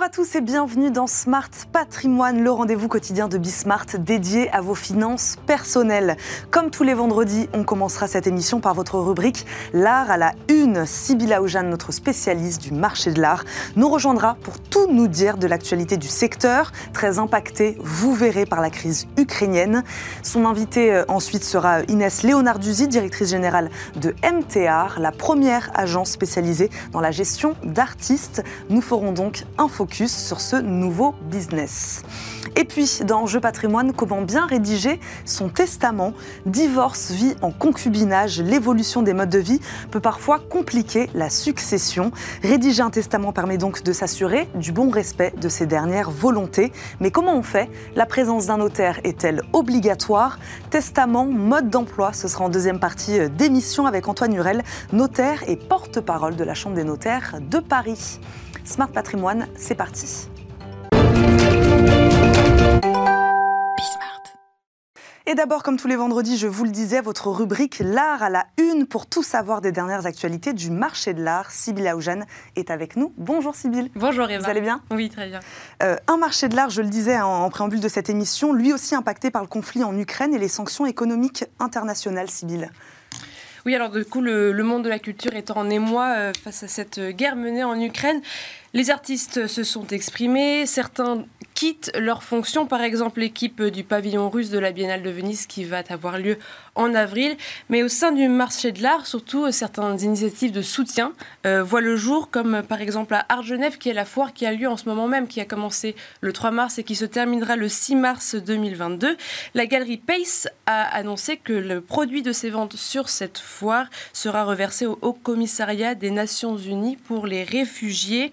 Bonjour à tous et bienvenue dans Smart Patrimoine, le rendez-vous quotidien de Bismart dédié à vos finances personnelles. Comme tous les vendredis, on commencera cette émission par votre rubrique L'art à la une. Sybilla Oujane, notre spécialiste du marché de l'art, nous rejoindra pour tout nous dire de l'actualité du secteur, très impacté, vous verrez, par la crise ukrainienne. Son invité euh, ensuite sera Inès Léonarduzzi, directrice générale de MTR, la première agence spécialisée dans la gestion d'artistes. Nous ferons donc un focus sur ce nouveau business. Et puis, dans Jeu patrimoine, comment bien rédiger son testament Divorce, vie en concubinage, l'évolution des modes de vie peut parfois compliquer la succession. Rédiger un testament permet donc de s'assurer du bon respect de ses dernières volontés. Mais comment on fait? La présence d'un notaire est-elle obligatoire? Testament, mode d'emploi, ce sera en deuxième partie d'émission avec Antoine Hurel, notaire et porte-parole de la Chambre des notaires de Paris. Smart Patrimoine, c'est parti. Et d'abord, comme tous les vendredis, je vous le disais, votre rubrique L'art à la une pour tout savoir des dernières actualités du marché de l'art. Sybille Aoujane est avec nous. Bonjour Sybille. Bonjour Eva. Vous allez bien? Oui, très bien. Euh, un marché de l'art, je le disais en, en, préambule de cette émission, lui aussi impacté par le conflit en Ukraine et les sanctions économiques internationales, Sybille. Oui, alors du coup, le, le, monde de la culture est en émoi euh, face à cette guerre menée en Ukraine. Les artistes se sont exprimés, certains quittent leurs fonctions, par exemple l'équipe du pavillon russe de la Biennale de Venise qui va avoir lieu en avril, mais au sein du marché de l'art, surtout certaines initiatives de soutien euh, voient le jour, comme par exemple à Argenève, qui est la foire qui a lieu en ce moment même, qui a commencé le 3 mars et qui se terminera le 6 mars 2022. La galerie Pace a annoncé que le produit de ses ventes sur cette foire sera reversé au Haut Commissariat des Nations Unies pour les réfugiés.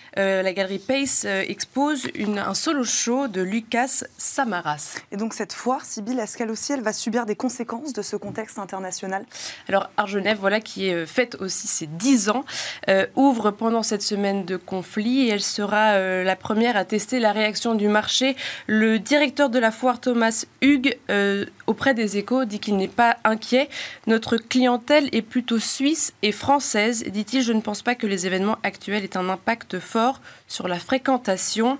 Euh, la galerie Pace euh, expose une, un solo show de Lucas Samaras. Et donc cette foire, Sybille, est-ce qu'elle aussi elle va subir des conséquences de ce contexte international? Alors Argenève, voilà, qui est fête aussi ses 10 ans, euh, ouvre pendant cette semaine de conflit et elle sera euh, la première à tester la réaction du marché. Le directeur de la foire, Thomas Hugues, euh, auprès des échos, dit qu'il n'est pas inquiet. Notre clientèle est plutôt suisse et française, dit-il. Je ne pense pas que les événements actuels aient un impact fort encore sur la fréquentation.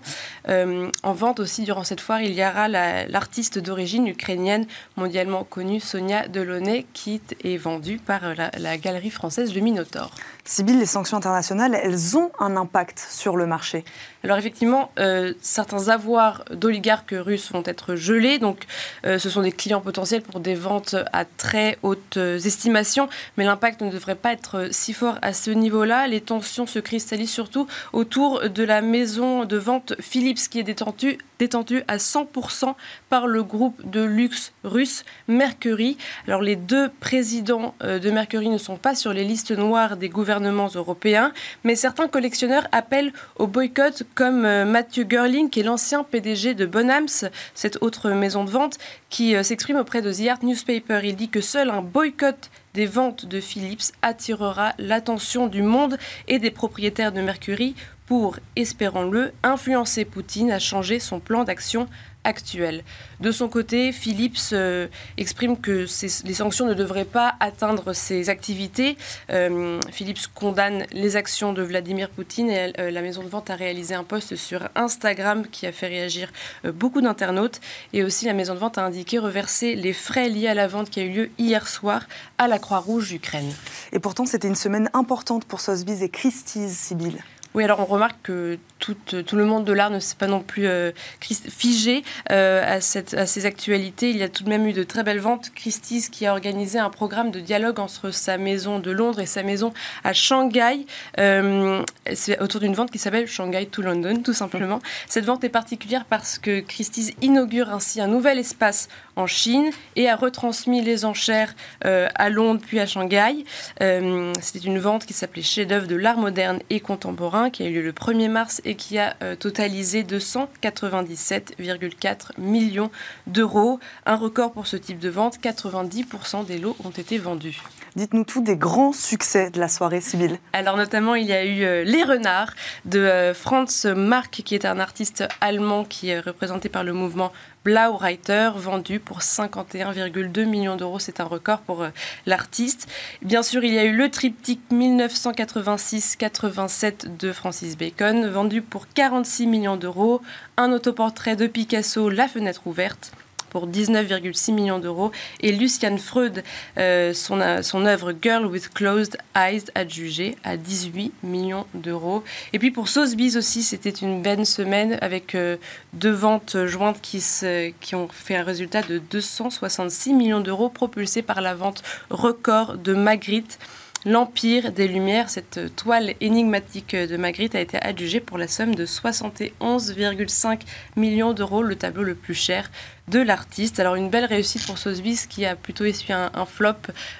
Euh, en vente aussi durant cette foire, il y aura l'artiste la, d'origine ukrainienne mondialement connue Sonia Delaunay qui est vendue par la, la galerie française Le Minotaure. Sybille, les sanctions internationales, elles ont un impact sur le marché Alors effectivement, euh, certains avoirs d'oligarques russes vont être gelés. Donc euh, ce sont des clients potentiels pour des ventes à très hautes estimations. Mais l'impact ne devrait pas être si fort à ce niveau-là. Les tensions se cristallisent surtout autour de la maison de vente Philips qui est détentue à 100% par le groupe de luxe russe Mercury. Alors les deux présidents de Mercury ne sont pas sur les listes noires des gouvernements européens, mais certains collectionneurs appellent au boycott comme Mathieu Gerling, qui est l'ancien PDG de Bonhams, cette autre maison de vente, qui s'exprime auprès de The Art Newspaper. Il dit que seul un boycott des ventes de Philips attirera l'attention du monde et des propriétaires de Mercury pour, espérons-le, influencer Poutine à changer son plan d'action actuel. De son côté, Philips euh, exprime que les sanctions ne devraient pas atteindre ses activités. Euh, Philips condamne les actions de Vladimir Poutine et euh, la maison de vente a réalisé un post sur Instagram qui a fait réagir euh, beaucoup d'internautes. Et aussi, la maison de vente a indiqué reverser les frais liés à la vente qui a eu lieu hier soir à la Croix-Rouge Ukraine. Et pourtant, c'était une semaine importante pour Sotheby's et Christie's, Sibylle. Oui, alors on remarque que tout, tout le monde de l'art ne s'est pas non plus euh, figé euh, à, cette, à, ces actualités. Il y a tout de même eu de très belles ventes. Christie's qui a organisé un programme de dialogue entre sa maison de Londres et sa maison à Shanghai. Euh, C'est autour d'une vente qui s'appelle Shanghai to London, tout simplement. Cette vente est particulière parce que Christie's inaugure ainsi un nouvel espace en Chine et a retransmis les enchères euh, à Londres puis à Shanghai. Euh, C'était une vente qui s'appelait Chef-d'œuvre de l'art moderne et contemporain qui a eu lieu le 1er mars qui a euh, totalisé 297,4 millions d'euros. Un record pour ce type de vente, 90% des lots ont été vendus. Dites-nous tout des grands succès de la soirée, Sybille. Alors notamment, il y a eu euh, Les Renards de euh, Franz Marc, qui est un artiste allemand qui est représenté par le mouvement Blaureiter, vendu pour 51,2 millions d'euros. C'est un record pour l'artiste. Bien sûr, il y a eu le triptyque 1986-87 de Francis Bacon, vendu pour 46 millions d'euros. Un autoportrait de Picasso, La fenêtre ouverte pour 19,6 millions d'euros. Et Lucian Freud, euh, son, euh, son œuvre Girl with Closed Eyes, adjugée à 18 millions d'euros. Et puis pour Sotheby's aussi, c'était une belle semaine avec euh, deux ventes jointes qui, se, qui ont fait un résultat de 266 millions d'euros propulsés par la vente record de Magritte. L'Empire des Lumières, cette toile énigmatique de Magritte, a été adjugée pour la somme de 71,5 millions d'euros, le tableau le plus cher de l'artiste. Alors une belle réussite pour Sotheby's qui a plutôt essuyé un, flop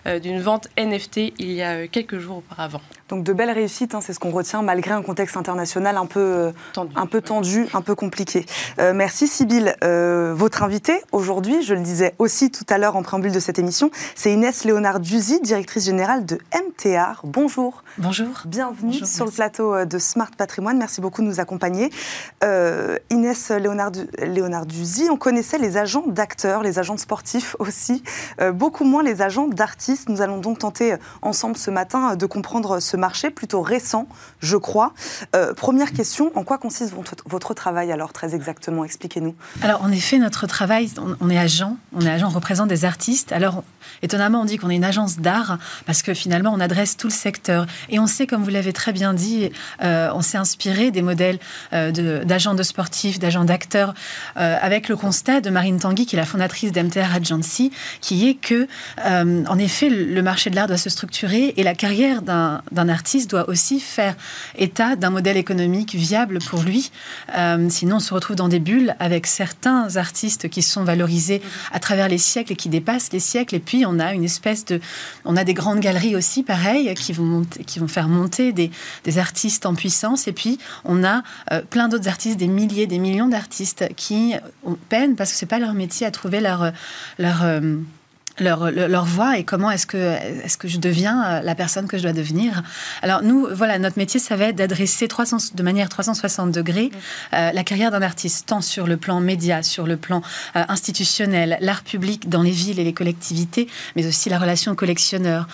euh, d'une vente NFT il y a euh, quelques jours auparavant. Donc de belles réussites, hein, c'est ce qu'on retient malgré un contexte international un peu euh, tendu, un peu, tendu, un peu compliqué. merci Sybille. votre invitée aujourd'hui, je le disais aussi tout à l'heure en préambule de cette émission, c'est Inès Léonard Duzy, directrice générale de MTR. Bonjour. Bonjour. Bienvenue sur le plateau de Smart Patrimoine. Merci beaucoup de nous accompagner. Inès Léonard, Léonard Duzy, on connaissait les agents d'acteurs, les agents sportifs aussi, euh, beaucoup moins les agents d'artistes. Nous allons donc tenter euh, ensemble ce matin euh, de comprendre ce marché plutôt récent, je crois. première question, en quoi consiste votre, travail alors très exactement? Expliquez-nous. Alors en effet, notre travail, on, est agent, on est agent, on représente des artistes. Alors étonnamment, on dit qu'on est une agence d'art parce que finalement, on adresse tout le secteur. Et on sait, comme vous l'avez très bien dit, on s'est inspiré des modèles d'agents de, sportifs, d'agents d'acteurs, avec le constat de Marine Tanguy, qui est la fondatrice d'MTR Agency, qui est que, euh, en effet, le marché de l'art doit se structurer et la carrière d'un artiste doit aussi faire état d'un modèle économique viable pour lui. Euh, sinon, on se retrouve dans des bulles avec certains artistes qui sont valorisés à travers les siècles et qui dépassent les siècles. Et on a une espèce de. On a des grandes galeries aussi, pareil, qui vont, qui vont faire monter des, des artistes en puissance. Et puis, on a euh, plein d'autres artistes, des milliers, des millions d'artistes qui peinent parce que c'est pas leur métier à trouver leur, leur euh, leur, leur, voix et comment est-ce que, est que je deviens euh, la personne que je dois devenir. Alors nous, voilà, notre métier, ça va être d'adresser de manière 360 degrés euh, la carrière d'un artiste, tant sur le plan média, sur le plan euh, institutionnel, l'art public dans les villes et les collectivités, mais aussi la relation collectionneur.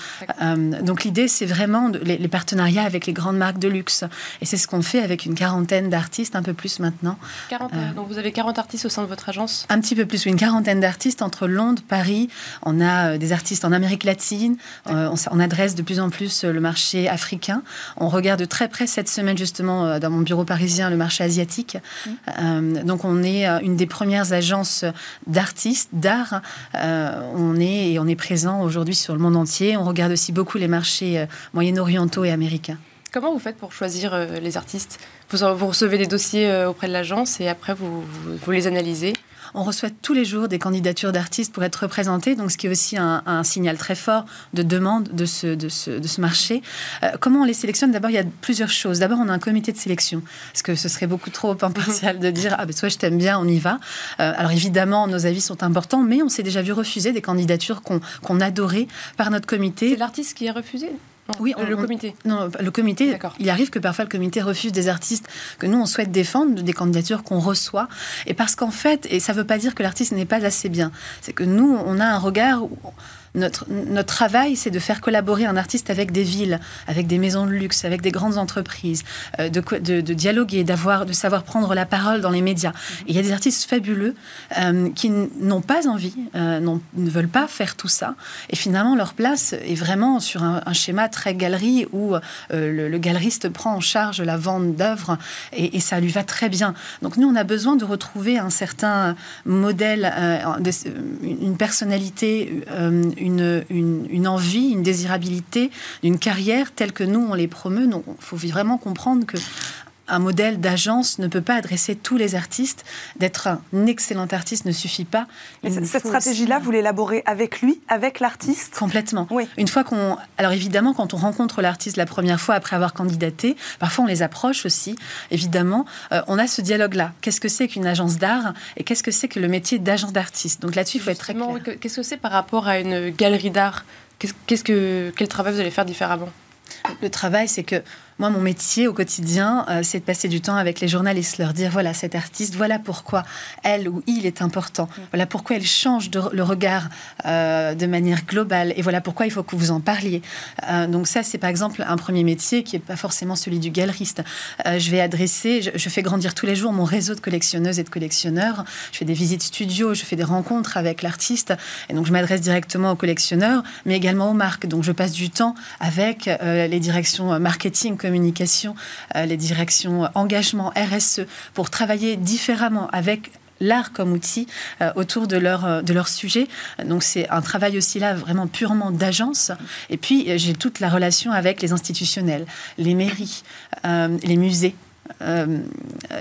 donc l'idée, c'est vraiment les, partenariats avec les grandes marques de luxe. Et c'est ce qu'on fait avec une quarantaine d'artistes, un peu plus maintenant. 40, donc vous avez 40 artistes au sein de votre agence? Un petit peu plus, une quarantaine d'artistes entre Londres, Paris, on a euh, des artistes en Amérique latine. Euh, on, adresse de plus en plus euh, le marché africain. On regarde de très près cette semaine, justement, dans mon bureau parisien, le marché asiatique. Mmh. donc, on est une des premières agences d'artistes, d'art. on est et on est présent aujourd'hui sur le monde entier. On regarde aussi beaucoup les marchés moyen-orientaux et américains. Comment vous faites pour choisir les artistes? Vous, recevez des dossiers auprès de l'agence et après vous, vous les analysez? On reçoit tous les jours des candidatures d'artistes pour être représentés, donc ce qui est aussi un, signal très fort de demande de ce, de ce, marché. Euh, comment on les sélectionne? D'abord, il y a plusieurs choses. D'abord, on a un comité de sélection, parce que ce serait beaucoup trop impartial de dire ah ben toi je t'aime bien, on y va. Euh, alors évidemment, nos avis sont importants, mais on s'est déjà vu refuser des candidatures qu'on adorait par notre comité. C'est l'artiste qui est refusé? Oui, le comité. Non, le comité. Il arrive que parfois le comité refuse des artistes que nous on souhaite défendre, des candidatures qu'on reçoit, et parce qu'en fait, et ça ne veut pas dire que l'artiste n'est pas assez bien, c'est que nous on a un regard. Notre, notre travail, c'est de faire collaborer un artiste avec des villes, avec des maisons de luxe, avec des grandes entreprises, euh, de, de, dialoguer, d'avoir, de savoir prendre la parole dans les médias. il y a des artistes fabuleux euh, qui n'ont pas envie, euh, ne veulent pas faire tout ça. Et finalement, leur place est vraiment sur un, schéma très galerie où le, galeriste prend en charge la vente d'œuvres et, ça lui va très bien. Donc nous, on a besoin de retrouver un certain modèle, une personnalité, une, envie, une désirabilité d'une carrière telle que nous, on les promeut. Donc, il faut vraiment comprendre que un modèle d'agence ne peut pas adresser tous les artistes. D'être un excellent artiste ne suffit pas. cette stratégie-là, vous l'élaborez avec lui, avec l'artiste Complètement. Oui. Une fois qu'on. Alors évidemment, quand on rencontre l'artiste la première fois après avoir candidaté, parfois on les approche aussi, évidemment. Euh, on a ce dialogue-là. Qu'est-ce que c'est qu'une agence d'art et qu'est-ce que c'est que le métier d'agent d'artiste? Donc là-dessus, il faut être très clair. Qu'est-ce que c'est par rapport à une galerie d'art? Qu'est-ce que, quel travail vous allez faire différemment? Le travail, c'est que Moi, mon métier au quotidien, euh, c'est de passer du temps avec les journalistes, leur dire voilà, cet artiste, voilà pourquoi elle ou il est important, voilà pourquoi elle change de, le regard euh, de manière globale, et voilà pourquoi il faut que vous en parliez. Euh, donc, ça, c'est par exemple un premier métier qui n'est pas forcément celui du galeriste. je vais adresser, je, je, fais grandir tous les jours mon réseau de collectionneuses et de collectionneurs. Je fais des visites studio, je fais des rencontres avec l'artiste, et donc je m'adresse directement aux collectionneurs, mais également aux marques. Donc, je passe du temps avec les directions marketing, communication, euh, les directions engagement, RSE, pour travailler différemment avec l'art comme outil euh, autour de leur, euh, de leur sujet. Donc c'est un travail aussi là vraiment purement d'agence. Et puis j'ai toute la relation avec les institutionnels, les mairies, les musées. Euh,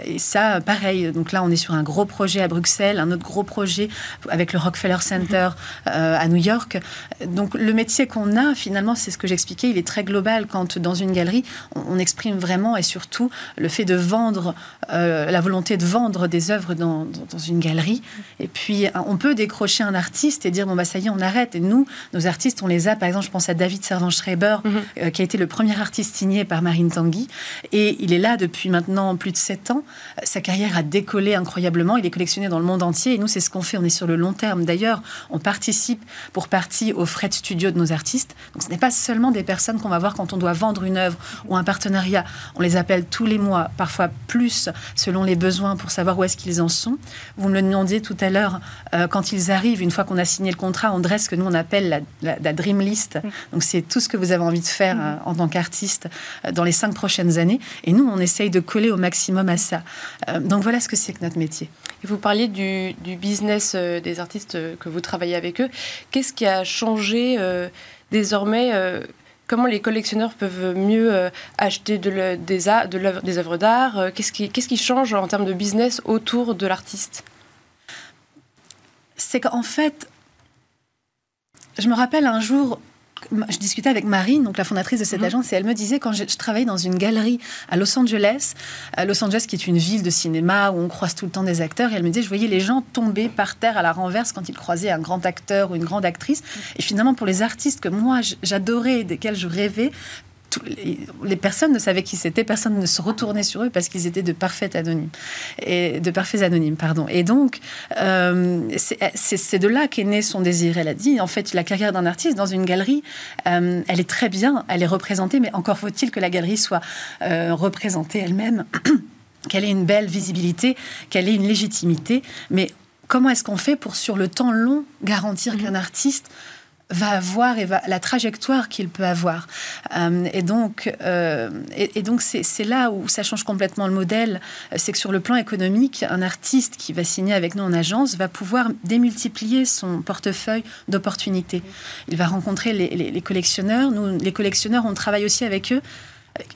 et ça, pareil. Donc là, on est sur un gros projet à Bruxelles, un autre gros projet avec le Rockefeller Center euh, à New York. Donc le métier qu'on a, finalement, c'est ce que j'expliquais, il est très global. Quand dans une galerie, on, exprime vraiment et surtout le fait de vendre, euh, la volonté de vendre des œuvres dans, dans, une galerie. Et puis, on peut décrocher un artiste et dire, bon, bah ça y est, on arrête. Et nous, nos artistes, on les a. Par exemple, je pense à David Servan-Schreiber, mhm. qui a été le premier artiste signé par Marine Tanguy. Et il est là depuis maintenant plus de 7 ans. Sa carrière a décollé incroyablement. Il est collectionné dans le monde entier. Et nous, c'est ce qu'on fait. On est sur le long terme. D'ailleurs, on participe pour partie aux frais de studio de nos artistes. Donc, ce n'est pas seulement des personnes qu'on va voir quand on doit vendre une œuvre ou un partenariat. On les appelle tous les mois, parfois plus, selon les besoins, pour savoir où est-ce qu'ils en sont. Vous me le demandiez tout à l'heure, euh, quand ils arrivent, une fois qu'on a signé le contrat, on dresse ce que nous, on appelle la, Dream List. Donc, c'est tout ce que vous avez envie de faire euh, en tant qu'artiste euh, dans les cinq prochaines années. Et nous, on essaye de coller au maximum à ça. Euh, donc voilà ce que c'est que notre métier. Et vous parliez du, business euh, des artistes euh, que vous travaillez avec eux. Qu'est-ce qui a changé désormais Comment les collectionneurs peuvent mieux acheter de des, de des œuvres d'art Qu'est-ce qui, qu'est-ce qui change en termes de business autour de l'artiste? C'est qu'en fait, je me rappelle un jour, je discutais avec Marine, donc la fondatrice de cette mhm. agence, et elle me disait quand je, travaillais dans une galerie à Los Angeles, à Los Angeles qui est une ville de cinéma où on croise tout le temps des acteurs, et elle me disait je voyais les gens tomber par terre à la renverse quand ils croisaient un grand acteur ou une grande actrice. Et finalement pour les artistes que moi j'adorais, desquels je rêvais, les, personnes ne savaient qui c'était, personne ne se retournait sur eux parce qu'ils étaient de parfaits anonymes. Et, de parfaits anonymes, pardon. Et donc, euh, c'est de là qu'est né son désir. Elle a dit, en fait, la carrière d'un artiste dans une galerie, euh, elle est très bien, elle est représentée, mais encore faut-il que la galerie soit euh, représentée elle-même, qu'elle ait une belle visibilité, qu'elle ait une légitimité. Mais comment est-ce qu'on fait pour, sur le temps long, garantir mm-hmm. qu'un artiste va avoir et va, la trajectoire qu'il peut avoir. Euh, et donc, euh, et, donc c'est là où ça change complètement le modèle. C'est que sur le plan économique, un artiste qui va signer avec nous en agence va pouvoir démultiplier son portefeuille d'opportunités. Il va rencontrer les, les collectionneurs. Nous, les collectionneurs, on travaille aussi avec eux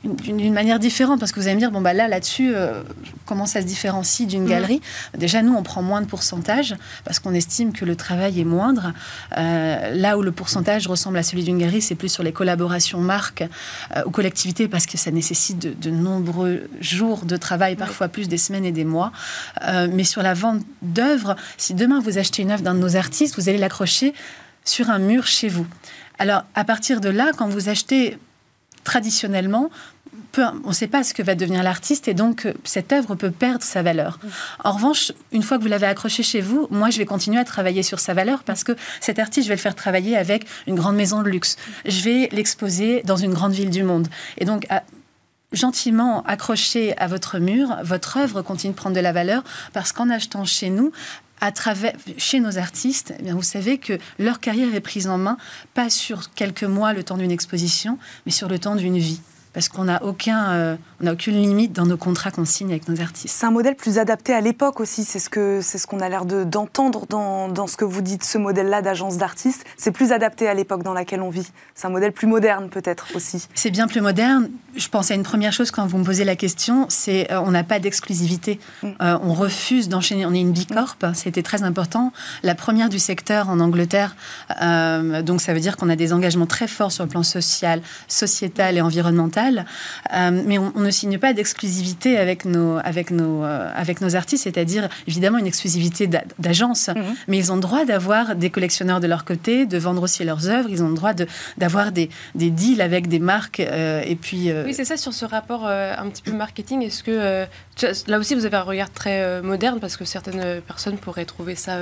d'une manière différente parce que vous allez me dire bon bah là là-dessus euh, comment ça se différencie d'une galerie? Déjà nous on prend moins de pourcentage parce qu'on estime que le travail est moindre. Euh, là où le pourcentage ressemble à celui d'une galerie c'est plus sur les collaborations marques euh, ou collectivités parce que ça nécessite de, nombreux jours de travail parfois plus des semaines et des mois. Mais sur la vente d'œuvres si demain vous achetez une œuvre d'un de nos artistes vous allez l'accrocher sur un mur chez vous. Alors à partir de là quand vous achetez traditionnellement, on ne sait pas ce que va devenir l'artiste et donc euh, cette œuvre peut perdre sa valeur. En revanche, une fois que vous l'avez accroché chez vous, moi je vais continuer à travailler sur sa valeur parce que cet artiste, je vais le faire travailler avec une grande maison de luxe. Je vais l'exposer dans une grande ville du monde. Et donc, gentiment accroché à votre mur, votre œuvre continue de prendre de la valeur parce qu'en achetant chez nous, à travers, chez nos artistes, eh bien, vous savez que leur carrière est prise en main, pas sur quelques mois, le temps d'une exposition, mais sur le temps d'une vie parce qu'on n'a aucun, euh, on aucune limite dans nos contrats qu'on signe avec nos artistes. C'est un modèle plus adapté à l'époque aussi. C'est ce que c'est ce qu'on a l'air d'entendre dans, dans, ce que vous dites. Ce modèle-là d'agence d'artistes, c'est plus adapté à l'époque dans laquelle on vit. C'est un modèle plus moderne peut-être aussi. C'est bien plus moderne. Je pense à une première chose quand vous me posez la question, c'est euh, on n'a pas d'exclusivité. Mm. Euh, on refuse d'enchaîner. On est une bicorp, c'était très important. La première du secteur en Angleterre. donc ça veut dire qu'on a des engagements très forts sur le plan social, sociétal et environnemental total. mais on, ne signe pas d'exclusivité avec nos, avec, nos, avec nos artistes, c'est-à-dire évidemment une exclusivité d'agence, mhm. mais ils ont le droit d'avoir des collectionneurs de leur côté, de vendre aussi leurs œuvres, ils ont le droit d'avoir des, des, deals avec des marques. et puis, Oui, c'est ça sur ce rapport un petit peu marketing. Est-ce que là aussi vous avez un regard très moderne parce que certaines personnes pourraient trouver ça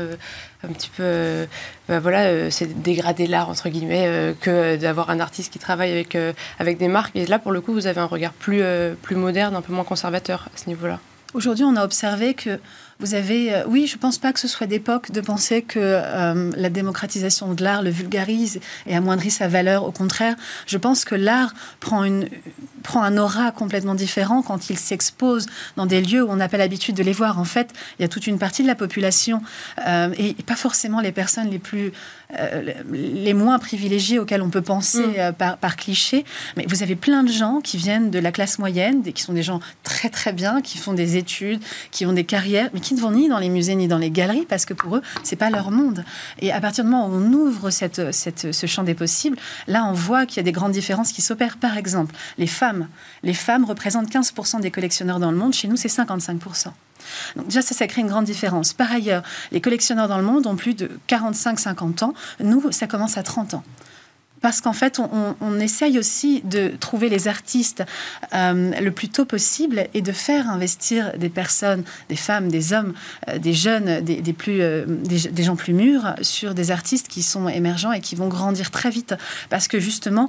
un petit peu, bah voilà, c'est dégrader l'art entre guillemets que d'avoir un artiste qui travaille avec, avec des marques. Et là, pour le coup, vous avez un regard plus, plus moderne, un peu moins conservateur à ce niveau-là. Aujourd'hui, on a observé que vous avez, euh, oui, je ne pense pas que ce soit d'époque de penser que euh, la démocratisation de l'art le vulgarise et amoindrit sa valeur. Au contraire, je pense que l'art prend, une, prend un aura complètement différent quand il s'expose dans des lieux où on n'a pas l'habitude de les voir. En fait, il y a toute une partie de la population euh, et pas forcément les personnes les plus les moins privilégiées auxquelles on peut penser mm. par, par, cliché. Mais vous avez plein de gens qui viennent de la classe moyenne, qui sont des gens très très bien, qui font des études, qui ont des carrières, mais qui ne vont ni dans les musées ni dans les galeries parce que pour eux, c'est pas leur monde. Et à partir du moment où on ouvre cette, cette, ce champ des possibles, là, on voit qu'il y a des grandes différences qui s'opèrent. Par exemple, les femmes. Les femmes représentent 15% des collectionneurs dans le monde. Chez nous, c'est 55%. Donc déjà, ça, ça crée une grande différence. Par ailleurs, les collectionneurs dans le monde ont plus de 45-50 ans. Nous, ça commence à 30 ans parce qu'en fait, on, essaye aussi de trouver les artistes euh, le plus tôt possible et de faire investir des personnes, des femmes, des hommes, euh, des jeunes, des, plus, euh, des, gens plus mûrs sur des artistes qui sont émergents et qui vont grandir très vite. Parce que justement,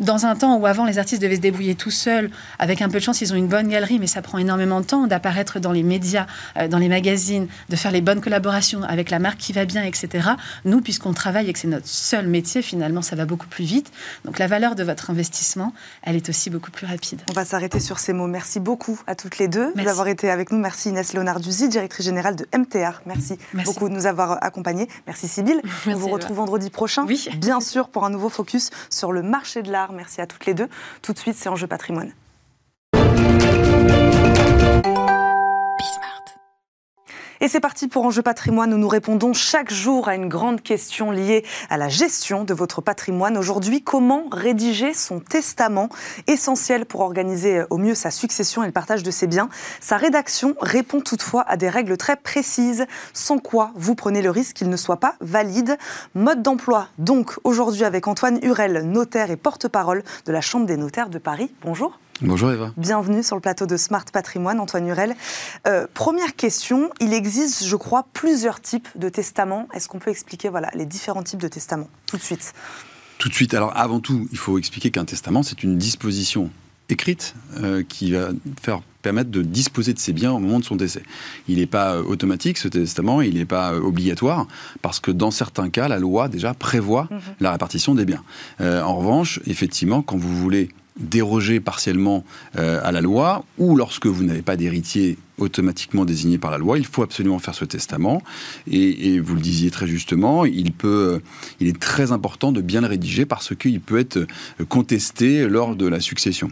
dans un temps où avant les artistes devaient se débrouiller tout seuls, avec un peu de chance, ils ont une bonne galerie, mais ça prend énormément de temps d'apparaître dans les médias, euh, dans les magazines, de faire les bonnes collaborations avec la marque qui va bien, etc. Nous, puisqu'on travaille et que c'est notre seul métier, finalement, ça va beaucoup plus vite. Donc la valeur de votre investissement, elle est aussi beaucoup plus rapide. On va s'arrêter sur ces mots. Merci beaucoup à toutes les deux d'avoir été avec nous. Merci Inès Léonard-Duzy, directrice générale de MTR. Merci, beaucoup de nous avoir accompagnés. Merci Sybille. On vous retrouve vendredi prochain, oui. bien sûr, pour un nouveau focus sur le marché de l'art Merci à toutes les deux. Tout de suite, c'est Enjeu patrimoine. Et c'est parti pour Enjeu patrimoine où nous répondons chaque jour à une grande question liée à la gestion de votre patrimoine. Aujourd'hui, comment rédiger son testament essentiel pour organiser au mieux sa succession et le partage de ses biens? Sa rédaction répond toutefois à des règles très précises, sans quoi vous prenez le risque qu'il ne soit pas valide. Mode d'emploi, donc aujourd'hui avec Antoine Hurel, notaire et porte-parole de la Chambre des notaires de Paris. Bonjour. Bonjour Eva. Bienvenue sur le plateau de Smart Patrimoine, Antoine Hurel. Euh, première question, il existe, je crois, plusieurs types de testaments. Est-ce qu'on peut expliquer voilà, les différents types de testaments tout de suite? Tout de suite. Alors avant tout, il faut expliquer qu'un testament, c'est une disposition écrite euh, qui va faire permettre de disposer de ses biens au moment de son décès. Il n'est pas euh, automatique ce testament, il n'est pas obligatoire parce que dans certains cas, la loi déjà prévoit mhm. la répartition des biens. en revanche, effectivement, quand vous voulez déroger partiellement euh, à la loi, ou lorsque vous n'avez pas d'héritier automatiquement désigné par la loi, il faut absolument faire ce testament. Et, vous le disiez très justement, il, peut, euh, il est très important de bien le rédiger parce qu'il peut être contesté lors de la succession.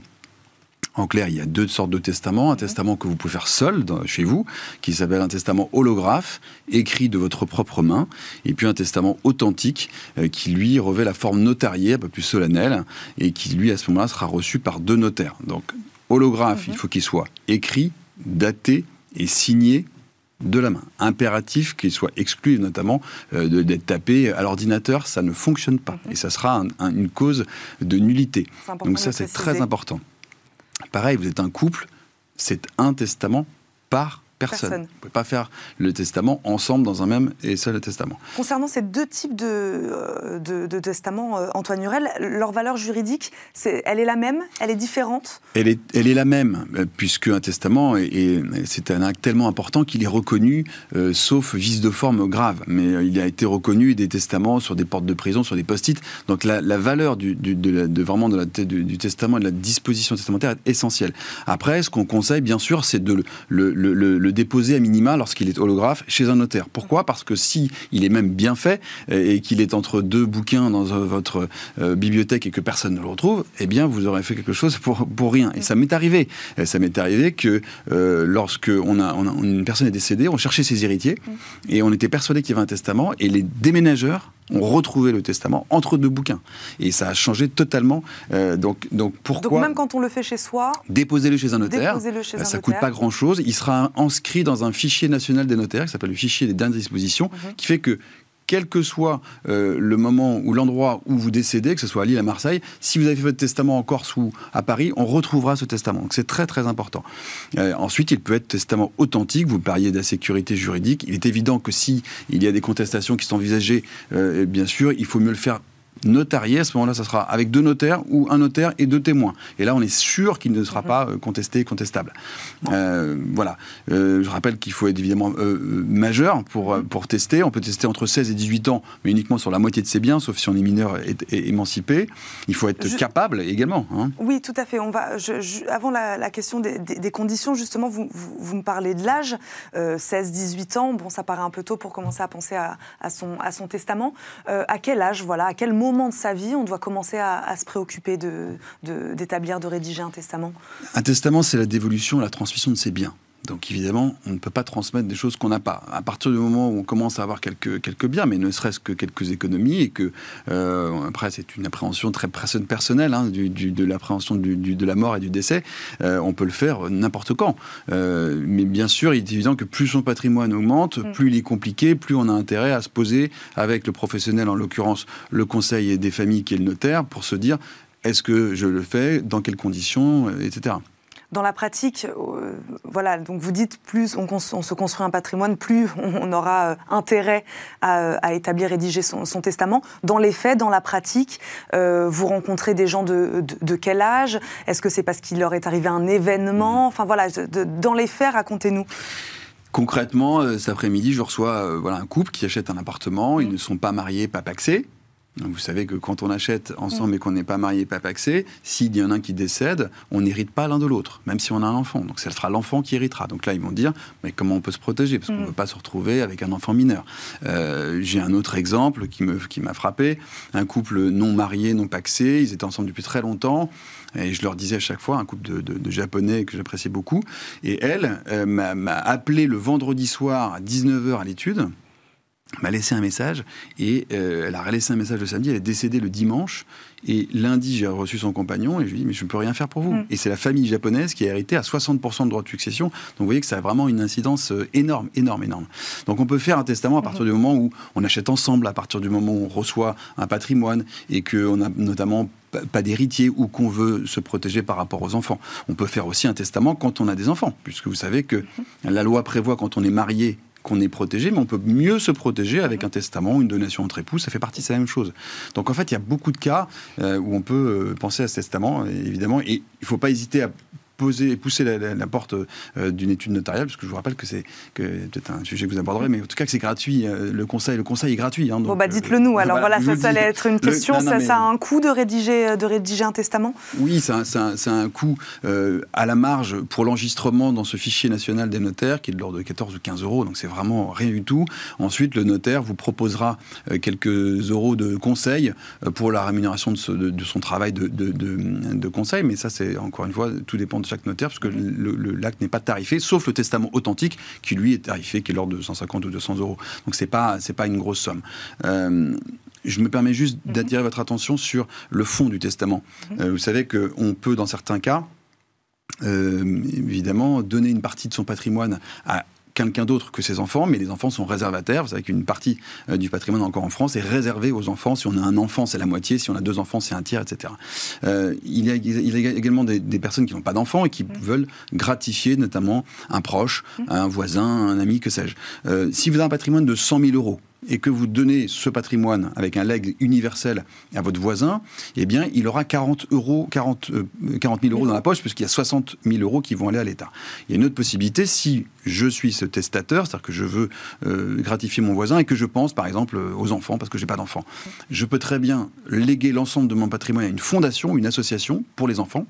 En clair, il y a deux sortes de testaments. Un testament que vous pouvez faire seul chez vous, qui s'appelle un testament holographe, écrit de votre propre main, et puis un testament authentique, euh, qui lui revêt la forme notariée, un peu plus solennelle, et qui lui, à ce moment-là, sera reçu par deux notaires. Donc, holographe, il mhm. faut qu'il soit écrit, daté et signé de la main. Impératif qu'il soit exclu, notamment euh, d'être tapé à l'ordinateur, ça ne fonctionne pas. Mhm. Et ça sera une cause de nullité. Donc ça, c'est très important. Pareil, vous êtes un couple, c'est un testament par Personne. Vous ne pouvez pas faire le testament ensemble dans un même et seul testament. Concernant ces deux types de, euh, de, testaments, euh, Antoine Hurel, leur valeur juridique, elle est la même Elle est différente? Elle est, elle est la même, euh, puisque un testament, est, c'est un acte tellement important qu'il est reconnu, sauf vice de forme grave. Mais il a été reconnu des testaments sur des portes de prison, sur des post-it. Donc la, valeur du, de, vraiment de la, du, testament et de la disposition testamentaire est essentielle. Après, ce qu'on conseille, bien sûr, c'est de le, le déposer à minima lorsqu'il est holographe chez un notaire. Pourquoi? Parce que si il est même bien fait euh, et qu'il est entre deux bouquins dans euh, votre euh, bibliothèque et que personne ne le retrouve, eh bien vous aurez fait quelque chose pour, pour rien. Et ça m'est arrivé. Ça m'est arrivé que lorsque on a, une personne est décédée, on cherchait ses héritiers et on était persuadé qu'il y avait un testament et les déménageurs on retrouvait le testament entre deux bouquins. Et ça a changé totalement. Euh, donc, donc pourquoi Donc même quand on le fait chez soi, Déposez-le chez un notaire. chez un ça notaire. coûte pas grand-chose. Il sera inscrit dans un fichier national des notaires, qui s'appelle le fichier des dernières dispositions, Mhm. qui fait que quel que soit euh, le moment ou l'endroit où vous décédez, que ce soit à Lille, à Marseille, si vous avez fait votre testament en Corse ou à Paris, on retrouvera ce testament. Donc c'est très très important. Euh, ensuite, il peut être testament authentique. Vous parliez de la sécurité juridique. Il est évident que si il y a des contestations qui sont envisagées, euh, bien sûr, il faut mieux le faire notarié. À ce moment-là, ça sera avec deux notaires ou un notaire et deux témoins. Et là, on est sûr qu'il ne sera pas euh, contesté, contestable. Euh, voilà. Euh, je rappelle qu'il faut être évidemment euh, majeur pour, pour tester. On peut tester entre 16 et 18 ans, mais uniquement sur la moitié de ses biens, sauf si on est mineur et, et émancipé. Il faut être Je- capable également. hein. Oui, tout à fait. On va, je- je- avant la, la question des, des- des conditions, justement, vous, vous, vous me parlez de l'âge, euh, 16-18 ans. Bon, ça paraît un peu tôt pour commencer à penser à, à son, à son testament. À quel âge, voilà, à quel moment de sa vie on doit commencer à, se préoccuper d'établir, de, rédiger un testament? Un testament, c'est la dévolution, la transmission de ses biens. Donc évidemment, on ne peut pas transmettre des choses qu'on n'a pas. À partir du moment où on commence à avoir quelques, quelques biens, mais ne serait-ce que quelques économies, et que, euh, après, c'est une appréhension très perso- personnelle hein, du- du- de l'appréhension du- de la mort et du décès, euh, on peut le faire n'importe quand. Euh, mais bien sûr, il est évident que plus son patrimoine augmente, Mm. plus il est compliqué, plus on a intérêt à se poser avec le professionnel, en l'occurrence le conseil des familles qui est le notaire, pour se dire est-ce que je le fais, dans quelles conditions, etc. Dans la pratique, euh, voilà, donc vous dites plus on, se construit un patrimoine, plus on, aura euh, intérêt à, à établir, rédiger son, son testament. Dans les faits, dans la pratique, euh, vous rencontrez des gens de, de- de quel âge? Est-ce que c'est parce qu'il leur est arrivé un événement? Enfin voilà, de- dans les faits, racontez-nous. Concrètement, euh, cet après-midi, je reçois euh, voilà, un couple qui achète un appartement. Ils Mm. ne sont pas mariés, pas paxés. Vous savez que quand on achète ensemble et qu'on n'est pas marié, pas paxé, s'il y en a un qui décède, on n'hérite pas l'un de l'autre, même si on a un enfant. Donc, ce sera l'enfant qui héritera. Donc là, ils vont dire, mais comment on peut se protéger? Parce qu'on ne Mm. veut pas se retrouver avec un enfant mineur. Euh, J'ai un autre exemple qui me- qui m'a frappé. Un couple non marié, non paxé. Ils étaient ensemble depuis très longtemps. Et je leur disais à chaque fois, un couple de, de- de Japonais que j'appréciais beaucoup. Et elle euh, m'a m'a appelé le vendredi soir à 19h à l'étude m'a laissé un message et euh, elle a laissé un message le samedi, elle est décédée le dimanche et lundi j'ai reçu son compagnon et je lui ai dit mais je ne peux rien faire pour vous. Mm. Et c'est la famille japonaise qui a hérité à 60% de droits de succession. Donc vous voyez que ça a vraiment une incidence euh, énorme, énorme, énorme. Donc on peut faire un testament à partir du moment où on achète ensemble, à partir du moment où on reçoit un patrimoine et qu'on a notamment pas- pas d'héritier ou qu'on veut se protéger par rapport aux enfants. On peut faire aussi un testament quand on a des enfants, puisque vous savez que la loi prévoit quand on est marié qu'on est protégé, mais on peut mieux se protéger avec un testament, une donation entre époux, ça fait partie de la même chose. Donc en fait, il y a beaucoup de cas euh, où on peut euh, penser à ce testament, évidemment, et il ne faut pas hésiter à poser, pousser la, la- la porte euh, d'une étude notariale, parce que je vous rappelle que c'est peut-être un sujet que vous aborderez, mais en tout cas que c'est gratuit. euh, le conseil, le conseil est gratuit. hein, Bon bah euh, dites-le nous. Alors voilà, ça, ça allait être une Le- question. non, non, ça, mais- ça a un coût de rédiger, de rédiger un testament? Oui, c'est un, c'est un- coût à la marge pour l'enregistrement dans ce fichier national des notaires qui est de l'ordre de 14 ou 15 euros, donc c'est vraiment rien du tout. Ensuite, le notaire vous proposera quelques euros de conseil pour la rémunération de, ce- de- de son travail de, de- de- de conseil, mais ça, c'est encore une fois, tout dépend de chaque notaire, parce que le- le- l'acte n'est pas tarifé, sauf le testament authentique qui, lui, est tarifé, qui est l'ordre de 150 ou 200 euros. Donc c'est pas, c'est pas une grosse somme. Euh, je me permets juste d'attirer votre attention sur le fond du testament. Euh, vous savez qu'on peut, dans certains cas, euh, évidemment, donner une partie de son patrimoine à quelqu'un d'autre que ses enfants, mais les enfants sont réservataires. Vous savez qu'une partie euh, du patrimoine encore en France est réservée aux enfants. Si on a un enfant, c'est la moitié. Si on a deux enfants, c'est un tiers, etc. Euh, il, y a, il y a également des, des personnes qui n'ont pas d'enfants et qui veulent gratifier notamment un proche, un voisin, un ami, que sais-je. Euh, si vous avez un patrimoine de 100 000 euros, et que vous donnez ce patrimoine avec un legs universel à votre voisin, eh bien, il aura 40, euros, 40, euh, 40 000 euros dans la poche, puisqu'il y a 60 000 euros qui vont aller à l'État. Il y a une autre possibilité, si je suis ce testateur, c'est-à-dire que je veux euh, gratifier mon voisin et que je pense, par exemple, aux enfants, parce que j'ai pas d'enfants, je peux très bien léguer l'ensemble de mon patrimoine à une fondation, une association pour les enfants,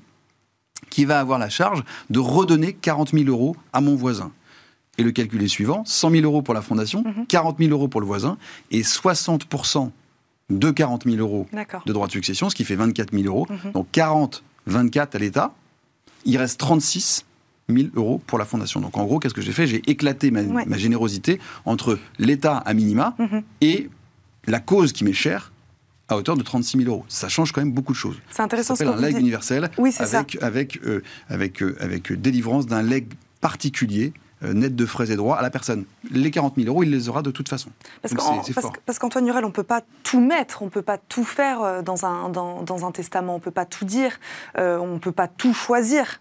qui va avoir la charge de redonner 40 000 euros à mon voisin. Et le calcul est suivant 100 000 euros pour la fondation, 40 000 euros pour le voisin, et 60% de 40 000 euros de droits de succession, ce qui fait 24 000 euros. Mhm. Donc 40, 24 à l'État. Il reste 36 000 euros pour la fondation. Donc en gros, qu'est-ce que j'ai fait? J'ai éclaté ma, Ouais. ma générosité entre l'État à minima Mhm. et la cause qui m'est chère à hauteur de 36 000 euros. Ça change quand même beaucoup de choses. C'est intéressant Ça s'appelle un dites. universel Oui, c'est ça. avec, avec, euh, avec, euh, avec euh, délivrance d'un legs particulier, net de frais et droits, à la personne. Les 40 000 euros, il les aura de toute façon. Parce qu'Antoine Hurel, on ne peut pas tout mettre, on ne peut pas tout faire euh, dans un, dans, dans un testament, on ne peut pas tout dire, euh, on ne peut pas tout choisir.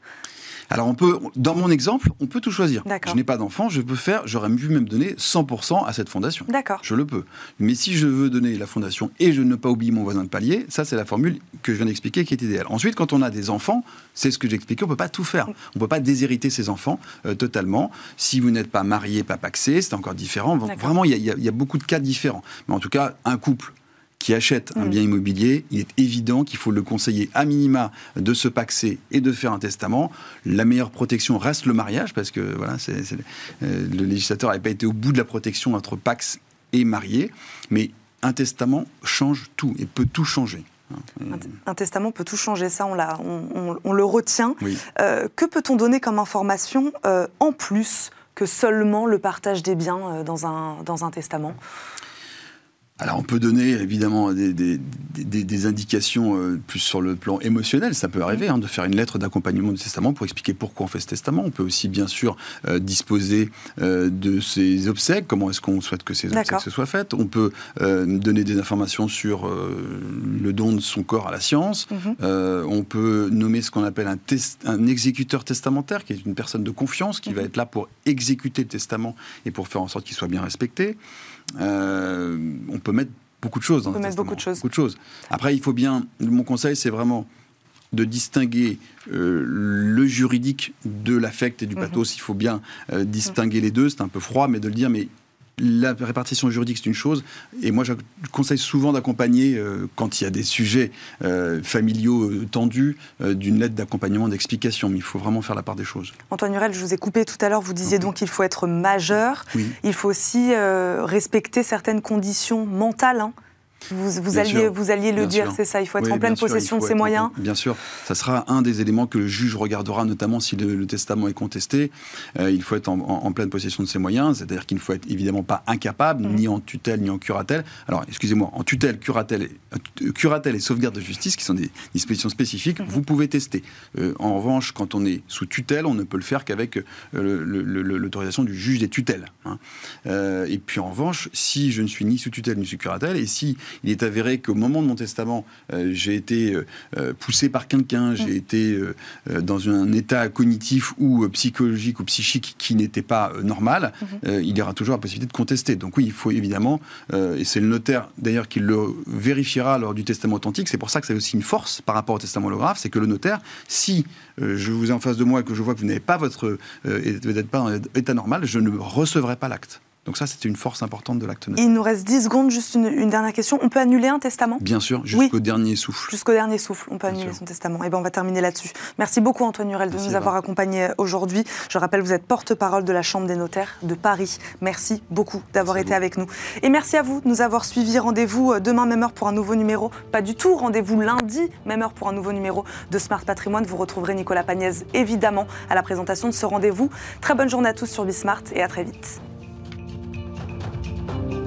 Alors on peut, dans mon exemple, on peut tout choisir. Je n'ai pas d'enfant, je peux faire, j'aurais pu même donner 100% à cette fondation. D'accord. Je le peux. Mais si je veux donner la fondation et je ne pas oublier mon voisin de palier, ça c'est la formule que je viens d'expliquer qui est idéale. Ensuite, quand on a des enfants, c'est ce que j'expliquais, on ne peut pas tout faire. On ne peut pas déshériter ses enfants euh, totalement. Si vous n'êtes pas marié, pas paxé, c'est encore différent. Vraiment, y, y il y a beaucoup de cas différents. Mais en tout cas, un couple qui achète un Mm. bien immobilier, il est évident qu'il faut le conseiller à minima de se paxer et de faire un testament. La meilleure protection reste le mariage, parce que voilà, euh, le législateur n'avait pas été au bout de la protection entre pax et marié, mais un testament change tout et peut tout changer. Un, testament peut tout changer, ça on, l'a- on, on- on le retient. Oui. Euh, que peut-on donner comme information euh, en plus que seulement le partage des biens dans, un, dans un testament? Alors on peut donner évidemment des, des- des- des indications euh, plus sur le plan émotionnel, ça peut arriver, hein, de faire une lettre d'accompagnement du testament pour expliquer pourquoi on fait ce testament. On peut aussi bien sûr euh, disposer euh, de ses obsèques, comment est-ce qu'on souhaite que ces obsèques se soient faites. On peut donner des informations sur le don de son corps à la science. Mhm. On peut nommer ce qu'on appelle un exécuteur testamentaire, qui est une personne de confiance qui Mhm. va être là pour exécuter le testament et pour faire en sorte qu'il soit bien respecté. Euh, on peut mettre beaucoup de choses dans On peut un mettre beaucoup de choses. Après, il faut bien. Mon conseil, c'est vraiment de distinguer euh, le juridique de l'affect et du Mhm. pathos. Il faut bien euh, distinguer les deux. C'est un peu froid, mais de le dire, mais la répartition juridique, c'est une chose. Et moi, je conseille souvent d'accompagner, euh, quand il y a des sujets euh, familiaux euh, tendus, d'une lettre d'accompagnement, d'explication. Mais il faut vraiment faire la part des choses. Antoine Hurel, je vous ai coupé tout à l'heure, vous disiez Mhm. donc qu'il faut être majeur, Oui. il faut aussi respecter certaines conditions mentales. hein. Vous, alliez, sûr. vous alliez le dire, c'est ça, il faut être Oui, en pleine sûr, possession de ses en moyens. Bien sûr, ça sera un des éléments que le juge regardera, notamment si le, le testament est contesté. Euh, il faut être en, en- en pleine possession de ses moyens, c'est-à-dire qu'il ne faut être évidemment pas incapable, Mhm. ni en tutelle, ni en curatelle. Alors, excusez-moi, en tutelle, curatelle, et, euh, curatelle et sauvegarde de justice, qui sont des dispositions spécifiques, Mhm. vous pouvez tester. Euh, en revanche, quand on est sous tutelle, on ne peut le faire qu'avec euh, l'autorisation du juge des tutelles. hein. Euh, et puis en revanche, si je ne suis ni sous tutelle ni sous curatelle, et si il est avéré qu'au moment de mon testament, euh, j'ai été euh, euh, poussé par quelqu'un, j'ai été euh, euh, dans un état cognitif ou psychologique ou psychique qui n'était pas normal, euh, il y aura toujours la possibilité de contester. Donc oui, il faut évidemment, et c'est le notaire d'ailleurs qui le vérifiera lors du testament authentique, c'est pour ça que c'est aussi une force par rapport au testament holographe, c'est que le notaire, si je vous ai en face de moi et que je vois que vous n'avez pas votre, vous n'êtes pas en état normal, je ne recevrai pas l'acte. Donc ça, c'est une force importante de l'acte notaire. Il nous reste 10 secondes, juste une, une dernière question. On peut annuler un testament? Bien sûr, jusqu'au dernier souffle. Jusqu'au dernier souffle, on peut Bien annuler sûr. son testament. Et ben on va terminer là-dessus. Merci beaucoup Antoine Hurel de Merci, nous avoir accompagnés aujourd'hui. Je rappelle, vous êtes porte-parole de la Chambre des notaires de Paris. Merci beaucoup d'avoir été avec nous. Et merci à vous de nous avoir suivis. Rendez-vous euh, demain même heure pour un nouveau numéro. Pas du tout, rendez-vous lundi même heure pour un nouveau numéro de Smart Patrimoine. Vous retrouverez Nicolas Pagnès évidemment à la présentation de ce rendez-vous. Très bonne journée à tous sur Bismart et à très vite. thank you